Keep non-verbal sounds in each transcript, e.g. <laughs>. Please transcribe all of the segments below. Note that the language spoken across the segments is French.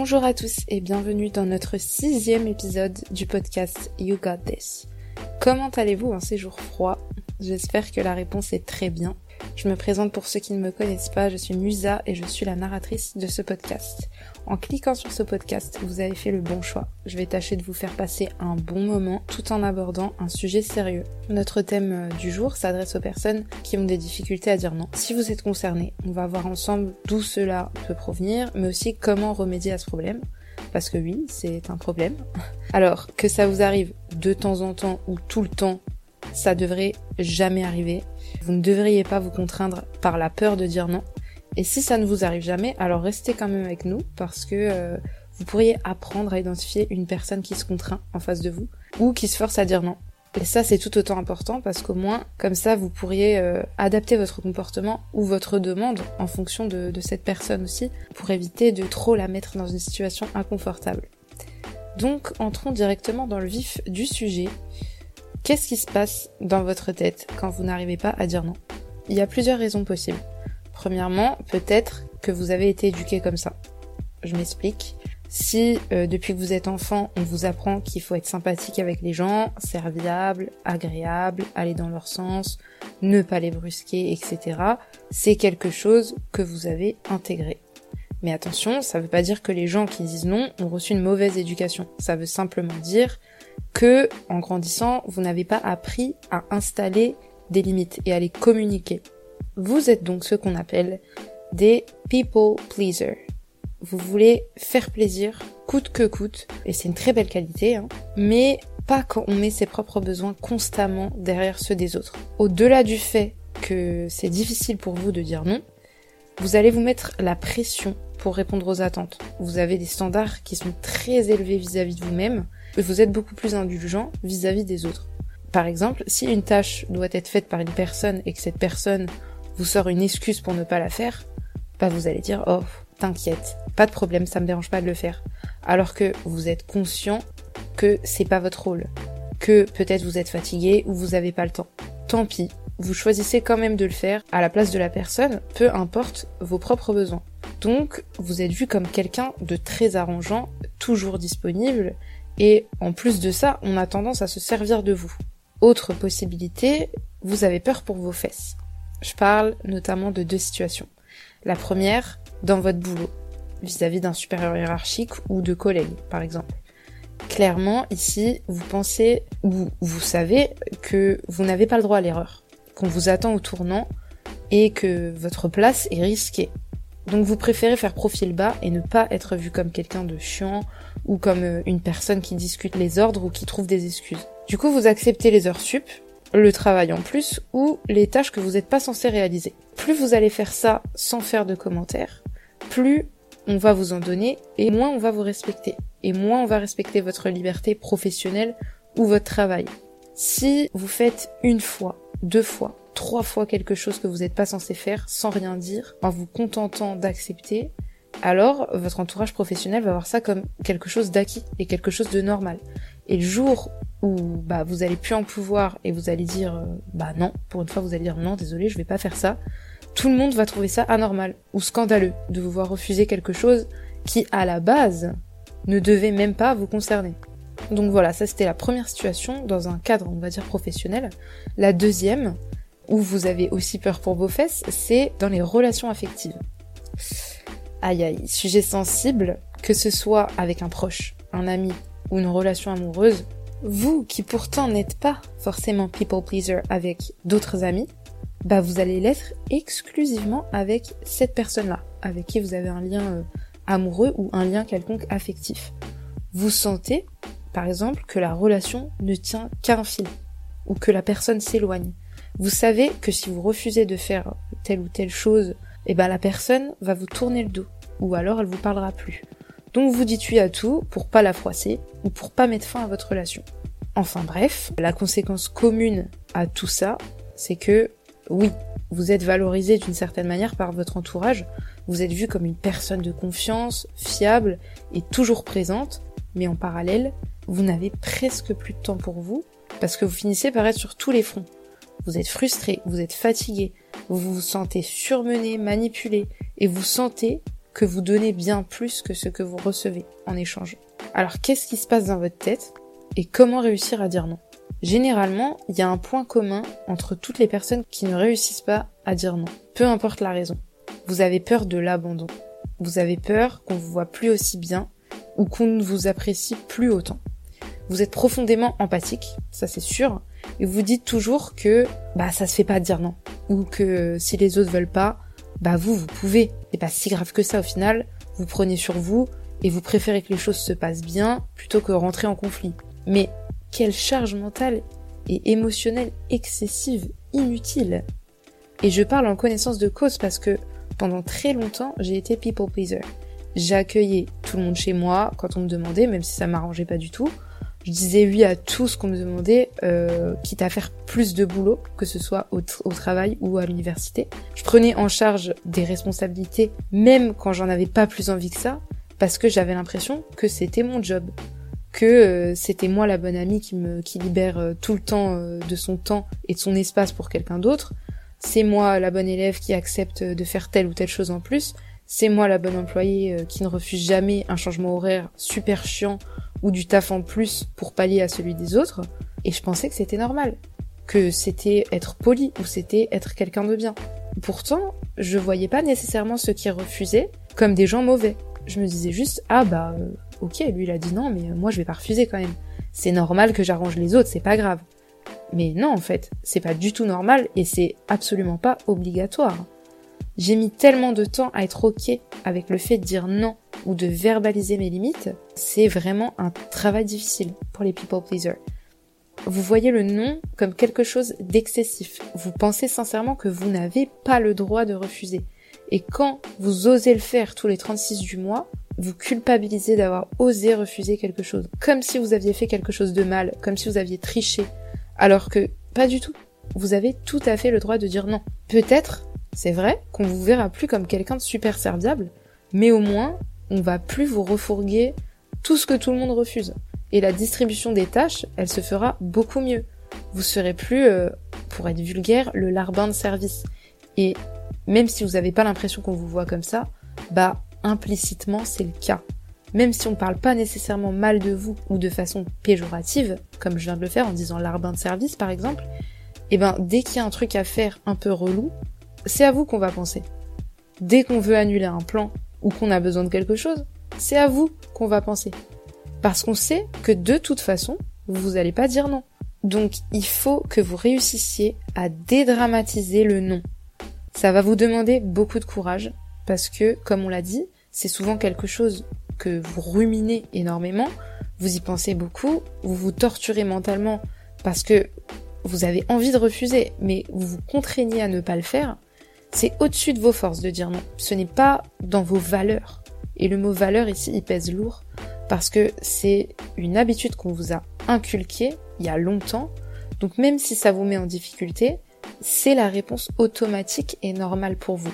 Bonjour à tous et bienvenue dans notre sixième épisode du podcast You Got This. Comment allez-vous en ces jours froids? J'espère que la réponse est très bien. Je me présente pour ceux qui ne me connaissent pas, je suis Musa et je suis la narratrice de ce podcast. En cliquant sur ce podcast, vous avez fait le bon choix. Je vais tâcher de vous faire passer un bon moment tout en abordant un sujet sérieux. Notre thème euh, du jour s'adresse aux personnes qui ont des difficultés à dire non. Si vous êtes concerné, on va voir ensemble d'où cela peut provenir, mais aussi comment remédier à ce problème. Parce que oui, c'est un problème. <laughs> Alors, que ça vous arrive de temps en temps ou tout le temps, ça devrait jamais arriver. Vous ne devriez pas vous contraindre par la peur de dire non. Et si ça ne vous arrive jamais, alors restez quand même avec nous parce que euh, vous pourriez apprendre à identifier une personne qui se contraint en face de vous ou qui se force à dire non. Et ça, c'est tout autant important parce qu'au moins, comme ça, vous pourriez euh, adapter votre comportement ou votre demande en fonction de, de cette personne aussi pour éviter de trop la mettre dans une situation inconfortable. Donc, entrons directement dans le vif du sujet. Qu'est-ce qui se passe dans votre tête quand vous n'arrivez pas à dire non? Il y a plusieurs raisons possibles. Premièrement, peut-être que vous avez été éduqué comme ça. Je m'explique. Si euh, depuis que vous êtes enfant, on vous apprend qu'il faut être sympathique avec les gens, serviable, agréable, aller dans leur sens, ne pas les brusquer, etc., c'est quelque chose que vous avez intégré. Mais attention, ça veut pas dire que les gens qui disent non ont reçu une mauvaise éducation. Ça veut simplement dire que, en grandissant, vous n'avez pas appris à installer des limites et à les communiquer. Vous êtes donc ce qu'on appelle des people pleasers. Vous voulez faire plaisir coûte que coûte, et c'est une très belle qualité, hein, mais pas quand on met ses propres besoins constamment derrière ceux des autres. Au-delà du fait que c'est difficile pour vous de dire non, vous allez vous mettre la pression pour répondre aux attentes. Vous avez des standards qui sont très élevés vis-à-vis de vous-même, et vous êtes beaucoup plus indulgent vis-à-vis des autres. Par exemple, si une tâche doit être faite par une personne et que cette personne vous sort une excuse pour ne pas la faire, bah vous allez dire oh t'inquiète, pas de problème, ça me dérange pas de le faire. Alors que vous êtes conscient que c'est pas votre rôle, que peut-être vous êtes fatigué ou vous avez pas le temps. Tant pis, vous choisissez quand même de le faire à la place de la personne, peu importe vos propres besoins. Donc, vous êtes vu comme quelqu'un de très arrangeant, toujours disponible, et en plus de ça, on a tendance à se servir de vous. Autre possibilité, vous avez peur pour vos fesses. Je parle notamment de deux situations. La première, dans votre boulot, vis-à-vis d'un supérieur hiérarchique ou de collègues, par exemple. Clairement, ici, vous pensez ou vous savez que vous n'avez pas le droit à l'erreur, qu'on vous attend au tournant et que votre place est risquée. Donc vous préférez faire profil bas et ne pas être vu comme quelqu'un de chiant ou comme euh, une personne qui discute les ordres ou qui trouve des excuses. Du coup, vous acceptez les heures sup, le travail en plus ou les tâches que vous n'êtes pas censé réaliser. Plus vous allez faire ça sans faire de commentaires, plus on va vous en donner et moins on va vous respecter. Et moins on va respecter votre liberté professionnelle ou votre travail. Si vous faites une fois, deux fois, trois fois quelque chose que vous n'êtes pas censé faire sans rien dire, en vous contentant d'accepter, alors votre entourage professionnel va voir ça comme quelque chose d'acquis et quelque chose de normal. Et le jour où bah vous allez plus en pouvoir et vous allez dire euh, bah non, pour une fois vous allez dire non, désolé, je vais pas faire ça, tout le monde va trouver ça anormal ou scandaleux de vous voir refuser quelque chose qui à la base ne devait même pas vous concerner. Donc voilà, ça c'était la première situation dans un cadre, on va dire professionnel. La deuxième, où vous avez aussi peur pour vos fesses, c'est dans les relations affectives. Aïe aïe, sujet sensible, que ce soit avec un proche, un ami ou une relation amoureuse, vous qui pourtant n'êtes pas forcément people pleaser avec d'autres amis, bah vous allez l'être exclusivement avec cette personne-là, avec qui vous avez un lien euh, amoureux ou un lien quelconque affectif. Vous sentez, par exemple, que la relation ne tient qu'à un fil, ou que la personne s'éloigne. Vous savez que si vous refusez de faire telle ou telle chose eh ben la personne va vous tourner le dos, ou alors elle vous parlera plus. Donc vous dites oui à tout pour pas la froisser ou pour pas mettre fin à votre relation. Enfin bref, la conséquence commune à tout ça, c'est que oui, vous êtes valorisé d'une certaine manière par votre entourage, vous êtes vu comme une personne de confiance, fiable et toujours présente, mais en parallèle, vous n'avez presque plus de temps pour vous parce que vous finissez par être sur tous les fronts. Vous êtes frustré, vous êtes fatigué, vous vous sentez surmené, manipulé, et vous sentez que vous donnez bien plus que ce que vous recevez en échange. Alors qu'est-ce qui se passe dans votre tête et comment réussir à dire non? Généralement, il y a un point commun entre toutes les personnes qui ne réussissent pas à dire non, peu importe la raison. Vous avez peur de l'abandon. Vous avez peur qu'on vous voit plus aussi bien ou qu'on ne vous apprécie plus autant. Vous êtes profondément empathique, ça c'est sûr, et vous dites toujours que bah ça se fait pas dire non ou que si les autres veulent pas, bah vous vous pouvez. C'est pas si grave que ça au final. Vous prenez sur vous et vous préférez que les choses se passent bien plutôt que rentrer en conflit. Mais quelle charge mentale et émotionnelle excessive, inutile. Et je parle en connaissance de cause parce que pendant très longtemps, j'ai été people pleaser. J'accueillais tout le monde chez moi quand on me demandait, même si ça m'arrangeait pas du tout. Je disais oui à tout ce qu'on me demandait, euh, quitte à faire plus de boulot, que ce soit au, travail ou à l'université. Je prenais en charge des responsabilités, même quand j'en avais pas plus envie que ça, parce que j'avais l'impression que c'était mon job que euh, c'était moi la bonne amie qui me libère euh, tout le temps de son temps et de son espace pour quelqu'un d'autre. C'est moi la bonne élève qui accepte de faire telle ou telle chose en plus. C'est moi la bonne employée qui ne refuse jamais un changement horaire super chiant ou du taf en plus pour pallier à celui des autres. Et je pensais que c'était normal, que c'était être poli ou c'était être quelqu'un de bien. Pourtant, je voyais pas nécessairement ceux qui refusaient comme des gens mauvais. Je me disais juste ah bah ok, lui il a dit non, mais moi je vais pas refuser quand même. C'est normal que j'arrange les autres, c'est pas grave. Mais non, en fait, c'est pas du tout normal et c'est absolument pas obligatoire. J'ai mis tellement de temps à être ok avec le fait de dire non ou de verbaliser mes limites, c'est vraiment un travail difficile pour les people pleasers. Vous voyez le non comme quelque chose d'excessif. Vous pensez sincèrement que vous n'avez pas le droit de refuser. Et quand vous osez le faire tous les 36 du mois, vous culpabilisez d'avoir osé refuser quelque chose. Comme si vous aviez fait quelque chose de mal, comme si vous aviez triché. Alors que pas du tout. Vous avez tout à fait le droit de dire non. Peut-être, c'est vrai, qu'on vous verra plus comme quelqu'un de super serviable, mais au moins, on va plus vous refourguer tout ce que tout le monde refuse. Et la distribution des tâches, elle se fera beaucoup mieux. Vous serez plus, euh, pour être vulgaire, le larbin de service. Et même si vous n'avez pas l'impression qu'on vous voit comme ça, bah implicitement c'est le cas. Même si on ne parle pas nécessairement mal de vous ou de façon péjorative, comme je viens de le faire en disant larbin de service par exemple, et eh ben dès qu'il y a un truc à faire un peu relou, c'est à vous qu'on va penser. Dès qu'on veut annuler un plan ou qu'on a besoin de quelque chose, c'est à vous qu'on va penser. Parce qu'on sait que de toute façon, vous n'allez pas dire non. Donc il faut que vous réussissiez à dédramatiser le non. Ça va vous demander beaucoup de courage, parce que, comme on l'a dit, c'est souvent quelque chose que vous ruminez énormément, vous y pensez beaucoup, vous vous torturez mentalement parce que vous avez envie de refuser, mais vous vous contraignez à ne pas le faire, c'est au-dessus de vos forces de dire non. Ce n'est pas dans vos valeurs. Et le mot valeur ici, il pèse lourd parce que c'est une habitude qu'on vous a inculquée il y a longtemps. Donc même si ça vous met en difficulté, c'est la réponse automatique et normale pour vous.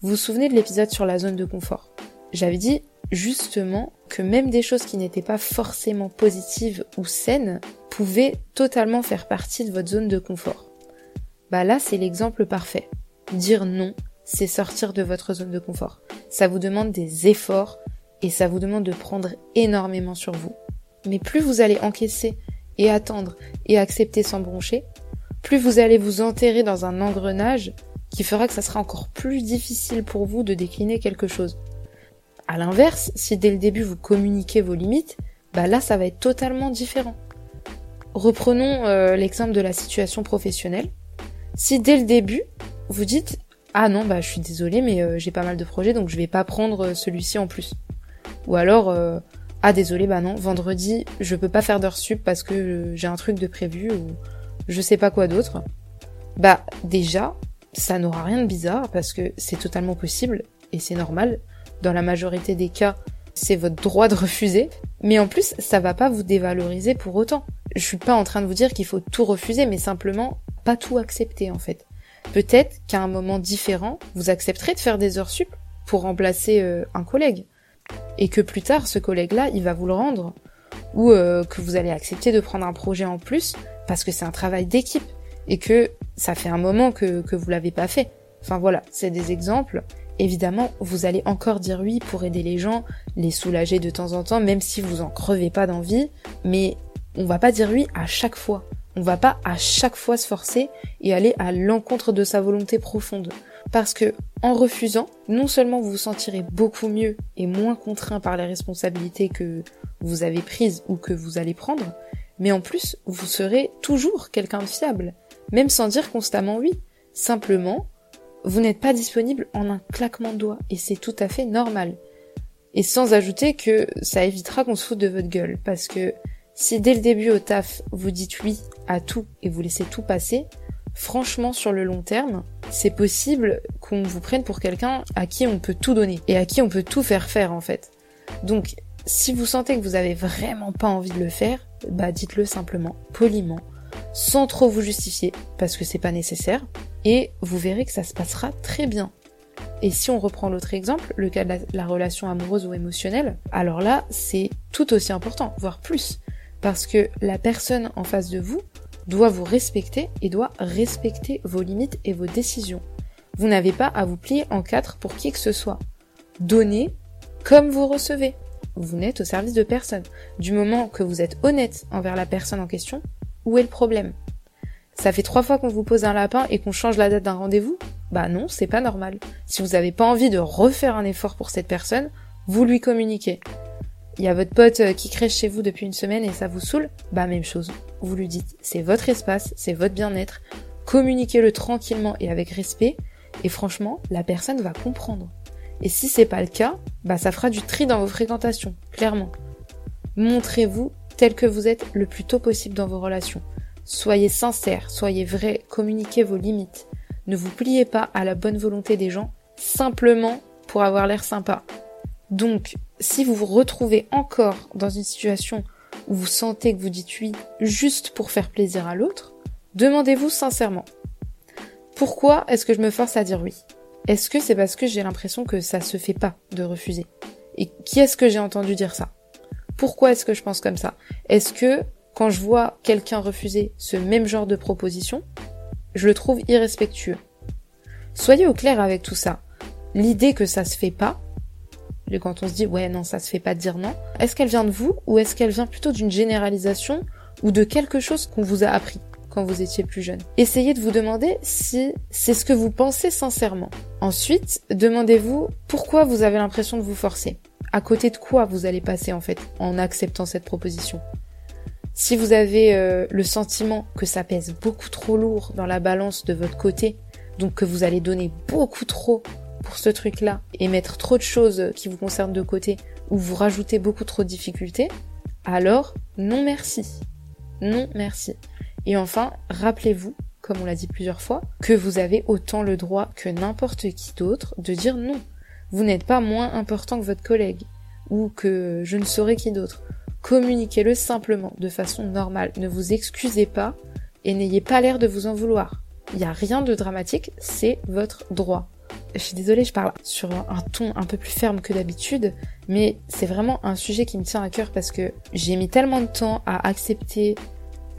Vous vous souvenez de l'épisode sur la zone de confort? J'avais dit justement que même des choses qui n'étaient pas forcément positives ou saines pouvaient totalement faire partie de votre zone de confort. Bah là, c'est l'exemple parfait. Dire non, c'est sortir de votre zone de confort. Ça vous demande des efforts et ça vous demande de prendre énormément sur vous. Mais plus vous allez encaisser et attendre et accepter sans broncher, plus vous allez vous enterrer dans un engrenage qui fera que ça sera encore plus difficile pour vous de décliner quelque chose. À l'inverse, si dès le début vous communiquez vos limites, bah là ça va être totalement différent. Reprenons euh, l'exemple de la situation professionnelle. Si dès le début vous dites ah non bah je suis désolée mais euh, j'ai pas mal de projets donc je vais pas prendre euh, celui-ci en plus. Ou alors ah désolé bah non vendredi je peux pas faire d'heure sup parce que j'ai un truc de prévu ou je sais pas quoi d'autre. Bah déjà ça n'aura rien de bizarre parce que c'est totalement possible et c'est normal. Dans la majorité des cas, c'est votre droit de refuser. Mais en plus, ça va pas vous dévaloriser pour autant. Je suis pas en train de vous dire qu'il faut tout refuser, mais simplement pas tout accepter en fait. Peut-être qu'à un moment différent, vous accepterez de faire des heures sup pour remplacer euh, un collègue. Et que plus tard, ce collègue-là, il va vous le rendre. Ou euh, que vous allez accepter de prendre un projet en plus parce que c'est un travail d'équipe et que ça fait un moment que, que vous l'avez pas fait. Enfin voilà, c'est des exemples évidemment, vous allez encore dire oui pour aider les gens, les soulager de temps en temps, même si vous en crevez pas d'envie, mais on va pas dire oui à chaque fois. On va pas à chaque fois se forcer et aller à l'encontre de sa volonté profonde. Parce que, en refusant, non seulement vous vous sentirez beaucoup mieux et moins contraint par les responsabilités que vous avez prises ou que vous allez prendre, mais en plus, vous serez toujours quelqu'un de fiable, même sans dire constamment oui. Simplement, vous n'êtes pas disponible en un claquement de doigts, et c'est tout à fait normal. Et sans ajouter que ça évitera qu'on se foute de votre gueule, parce que si dès le début au taf, vous dites oui à tout et vous laissez tout passer, franchement, sur le long terme, c'est possible qu'on vous prenne pour quelqu'un à qui on peut tout donner et à qui on peut tout faire faire en fait. Donc, si vous sentez que vous avez vraiment pas envie de le faire, bah dites-le simplement, poliment, sans trop vous justifier, parce que c'est pas nécessaire, et vous verrez que ça se passera très bien. Et si on reprend l'autre exemple, le cas de la, relation amoureuse ou émotionnelle, alors là, c'est tout aussi important, voire plus, parce que la personne en face de vous doit vous respecter et doit respecter vos limites et vos décisions. Vous n'avez pas à vous plier en quatre pour qui que ce soit. Donnez comme vous recevez. Vous n'êtes au service de personne. Du moment que vous êtes honnête envers la personne en question, où est le problème? Ça fait trois fois qu'on vous pose un lapin et qu'on change la date d'un rendez-vous? Bah non, c'est pas normal. Si vous n'avez pas envie de refaire un effort pour cette personne, vous lui communiquez. Il y a votre pote euh, qui crèche chez vous depuis une semaine et ça vous saoule Bah même chose. Vous lui dites, c'est votre espace, c'est votre bien-être, communiquez-le tranquillement et avec respect, et franchement, la personne va comprendre. Et si c'est pas le cas, bah ça fera du tri dans vos fréquentations, clairement. Montrez-vous tel que vous êtes le plus tôt possible dans vos relations. Soyez sincère, soyez vrai, communiquez vos limites. Ne vous pliez pas à la bonne volonté des gens simplement pour avoir l'air sympa. Donc, si vous vous retrouvez encore dans une situation où vous sentez que vous dites oui juste pour faire plaisir à l'autre, demandez-vous sincèrement. Pourquoi est-ce que je me force à dire oui? Est-ce que c'est parce que j'ai l'impression que ça se fait pas de refuser? Et qui est-ce que j'ai entendu dire ça? Pourquoi est-ce que je pense comme ça? Est-ce que quand je vois quelqu'un refuser ce même genre de proposition, je le trouve irrespectueux? Soyez au clair avec tout ça. L'idée que ça se fait pas, quand on se dit ouais non ça se fait pas dire non, est-ce qu'elle vient de vous ou est-ce qu'elle vient plutôt d'une généralisation ou de quelque chose qu'on vous a appris quand vous étiez plus jeune? Essayez de vous demander si c'est ce que vous pensez sincèrement. Ensuite, demandez-vous pourquoi vous avez l'impression de vous forcer à côté de quoi vous allez passer en fait en acceptant cette proposition? Si vous avez euh, le sentiment que ça pèse beaucoup trop lourd dans la balance de votre côté, donc que vous allez donner beaucoup trop pour ce truc-là et mettre trop de choses qui vous concernent de côté ou vous rajoutez beaucoup trop de difficultés, alors non merci. Non merci. Et enfin, rappelez-vous, comme on l'a dit plusieurs fois, que vous avez autant le droit que n'importe qui d'autre de dire non. Vous n'êtes pas moins important que votre collègue ou que je ne saurais qui d'autre. Communiquez-le simplement, de façon normale. Ne vous excusez pas et n'ayez pas l'air de vous en vouloir. Il n'y a rien de dramatique, c'est votre droit. Je suis désolée, je parle sur un ton un peu plus ferme que d'habitude, mais c'est vraiment un sujet qui me tient à cœur parce que j'ai mis tellement de temps à accepter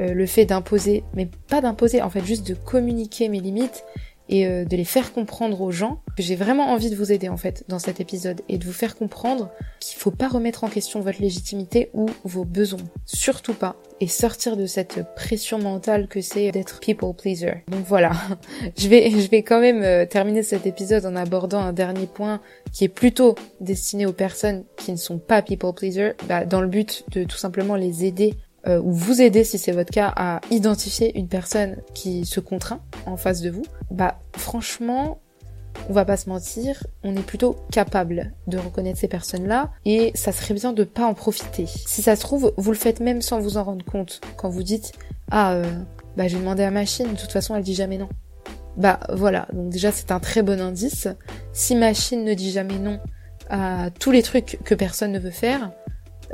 euh, le fait d'imposer, mais pas d'imposer, en fait juste de communiquer mes limites et euh, de les faire comprendre aux gens. J'ai vraiment envie de vous aider en fait dans cet épisode et de vous faire comprendre qu'il faut pas remettre en question votre légitimité ou vos besoins, surtout pas, et sortir de cette pression mentale que c'est d'être people pleaser. Donc voilà, <laughs> je vais je vais quand même euh, terminer cet épisode en abordant un dernier point qui est plutôt destiné aux personnes qui ne sont pas people pleaser, bah, dans le but de tout simplement les aider euh, ou vous aider si c'est votre cas à identifier une personne qui se contraint en face de vous, bah franchement, on va pas se mentir, on est plutôt capable de reconnaître ces personnes-là et ça serait bien de pas en profiter. Si ça se trouve, vous le faites même sans vous en rendre compte quand vous dites ah euh, bah j'ai demandé à machine, de toute façon elle dit jamais non. Bah voilà, donc déjà c'est un très bon indice. Si machine ne dit jamais non à tous les trucs que personne ne veut faire,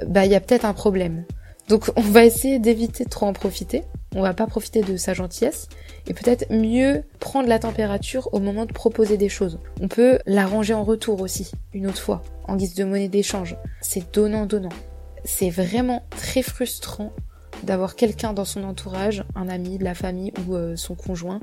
bah il y a peut-être un problème. Donc on va essayer d'éviter de trop en profiter. On va pas profiter de sa gentillesse et peut-être mieux prendre la température au moment de proposer des choses. On peut l'arranger en retour aussi, une autre fois, en guise de monnaie d'échange. C'est donnant-donnant. C'est vraiment très frustrant d'avoir quelqu'un dans son entourage, un ami, de la famille ou euh, son conjoint,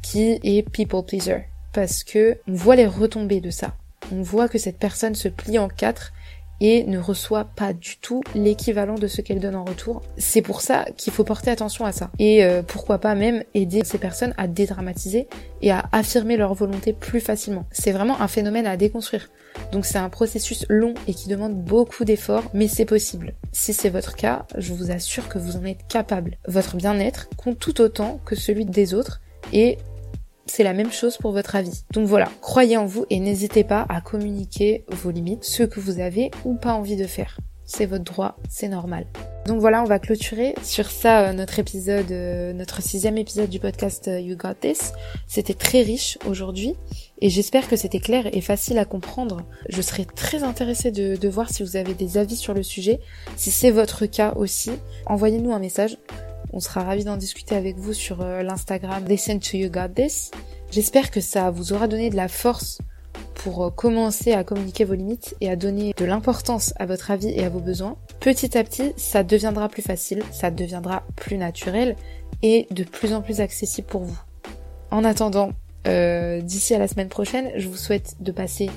qui est people pleaser. parce que on voit les retombées de ça. On voit que cette personne se plie en quatre et ne reçoit pas du tout l'équivalent de ce qu'elle donne en retour. C'est pour ça qu'il faut porter attention à ça. Et euh, pourquoi pas même aider ces personnes à dédramatiser et à affirmer leur volonté plus facilement. C'est vraiment un phénomène à déconstruire. Donc c'est un processus long et qui demande beaucoup d'efforts, mais c'est possible. Si c'est votre cas, je vous assure que vous en êtes capable. Votre bien-être compte tout autant que celui des autres et c'est la même chose pour votre avis. Donc voilà, croyez en vous et n'hésitez pas à communiquer vos limites, ce que vous avez ou pas envie de faire. C'est votre droit, c'est normal. Donc voilà, on va clôturer sur ça euh, notre épisode, euh, notre sixième épisode du podcast euh, You Got This. C'était très riche aujourd'hui et j'espère que c'était clair et facile à comprendre. Je serais très intéressée de, de voir si vous avez des avis sur le sujet. Si c'est votre cas aussi, envoyez-nous un message. On sera ravis d'en discuter avec vous sur euh, l'Instagram Listen to You Got This. J'espère que ça vous aura donné de la force pour euh, commencer à communiquer vos limites et à donner de l'importance à votre avis et à vos besoins. Petit à petit, ça deviendra plus facile, ça deviendra plus naturel et de plus en plus accessible pour vous. En attendant, euh, d'ici à la semaine prochaine, je vous souhaite de passer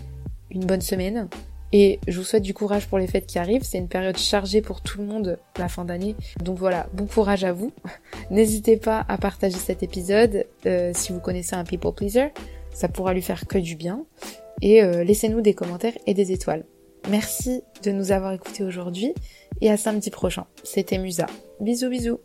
une bonne semaine, et je vous souhaite du courage pour les fêtes qui arrivent. C'est une période chargée pour tout le monde la fin d'année. Donc voilà, bon courage à vous. <laughs> N'hésitez pas à partager cet épisode euh, si vous connaissez un people pleaser. Ça pourra lui faire que du bien. Et euh, laissez-nous des commentaires et des étoiles. Merci de nous avoir écoutés aujourd'hui et à samedi prochain. C'était Musa. Bisous bisous.